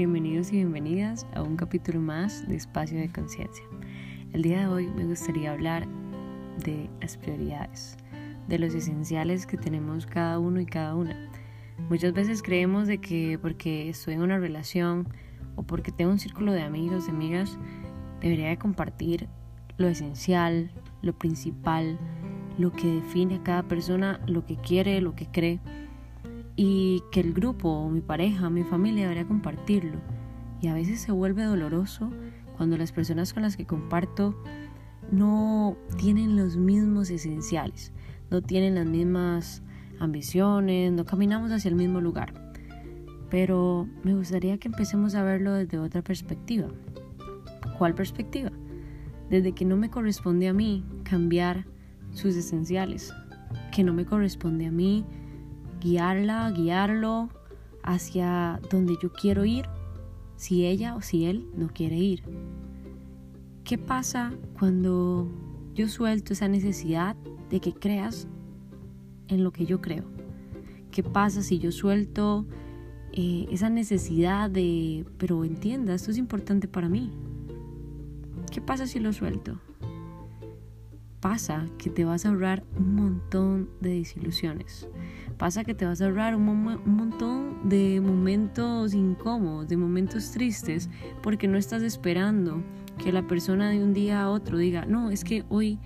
bienvenidos y bienvenidas a un capítulo más de Espacio de Conciencia. El día de hoy me gustaría hablar de las prioridades, de los esenciales que tenemos cada uno y cada una. Muchas veces creemos de que porque estoy en una relación o porque tengo un círculo de amigos y amigas, debería de compartir lo esencial, lo principal, lo que define a cada persona, lo que quiere, lo que cree y que el grupo, mi pareja, mi familia debería compartirlo. Y a veces se vuelve doloroso cuando las personas con las que comparto no tienen los mismos esenciales, no tienen las mismas ambiciones, no caminamos hacia el mismo lugar. Pero me gustaría que empecemos a verlo desde otra perspectiva. ¿Cuál perspectiva? Desde que no me corresponde a mí cambiar sus esenciales, que no me corresponde a mí guiarla, guiarlo hacia donde yo quiero ir, si ella o si él no quiere ir. ¿Qué pasa cuando yo suelto esa necesidad de que creas en lo que yo creo? ¿Qué pasa si yo suelto eh, esa necesidad de, pero entienda, esto es importante para mí? ¿Qué pasa si lo suelto? Pasa que te vas a ahorrar un montón de desilusiones pasa que te vas a ahorrar un, montón de momentos incómodos, de momentos tristes, porque no estás esperando que la persona de un día a otro diga, no, es que hoy,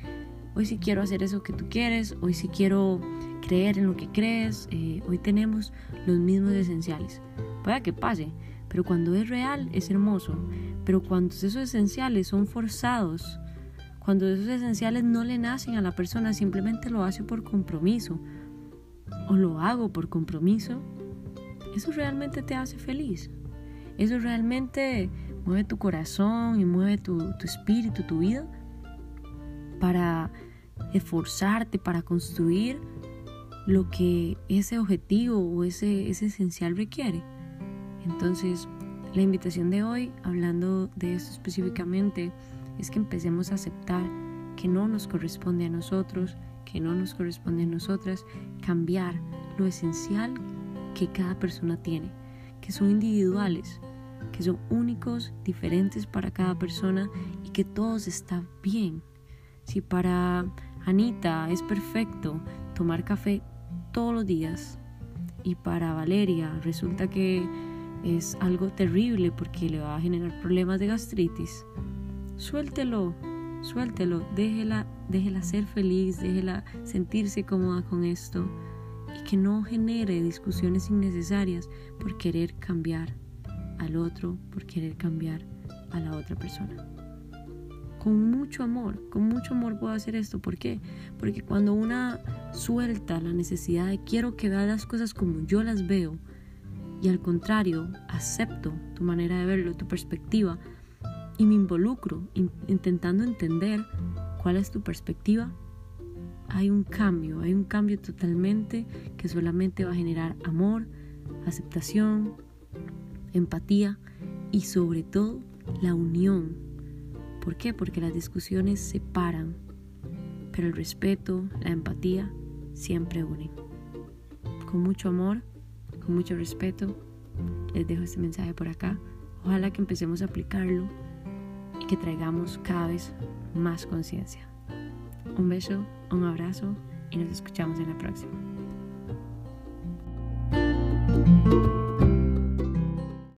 hoy sí quiero hacer eso que tú quieres, hoy sí quiero creer en lo que crees, eh, hoy tenemos los mismos esenciales. Puede que pase, pero cuando es real es hermoso, pero cuando esos esenciales son forzados, cuando esos esenciales no le nacen a la persona, simplemente lo hace por compromiso, o lo hago por compromiso, eso realmente te hace feliz. Eso realmente mueve tu corazón y mueve tu, espíritu, tu vida, para esforzarte, para construir lo que ese objetivo o ese, ese esencial requiere. Entonces, la invitación de hoy, hablando de esto específicamente, es que empecemos a aceptar que no nos corresponde a nosotros, que no nos corresponde a nosotras, cambiar lo esencial que cada persona tiene, que son individuales, que son únicos, diferentes para cada persona y que todos están bien. Si para Anita es perfecto tomar café todos los días y para Valeria resulta que es algo terrible porque le va a generar problemas de gastritis, suéltelo, suéltelo, déjela, déjela ser feliz, déjela sentirse cómoda con esto y que no genere discusiones innecesarias por querer cambiar al otro, por querer cambiar a la otra persona. Con mucho amor, con mucho amor puedo hacer esto. ¿Por qué? Porque cuando una suelta la necesidad de quiero que vea las cosas como yo las veo y al contrario acepto tu manera de verlo, tu perspectiva, y me involucro intentando entender cuál es tu perspectiva, hay un cambio, hay un cambio totalmente que solamente va a generar amor, aceptación, empatía y sobre todo la unión. ¿Por qué? Porque las discusiones separan, pero el respeto, la empatía siempre unen. Con mucho amor, con mucho respeto, les dejo este mensaje por acá. Ojalá que empecemos a aplicarlo que traigamos cada vez más conciencia. Un beso, un abrazo y nos escuchamos en la próxima.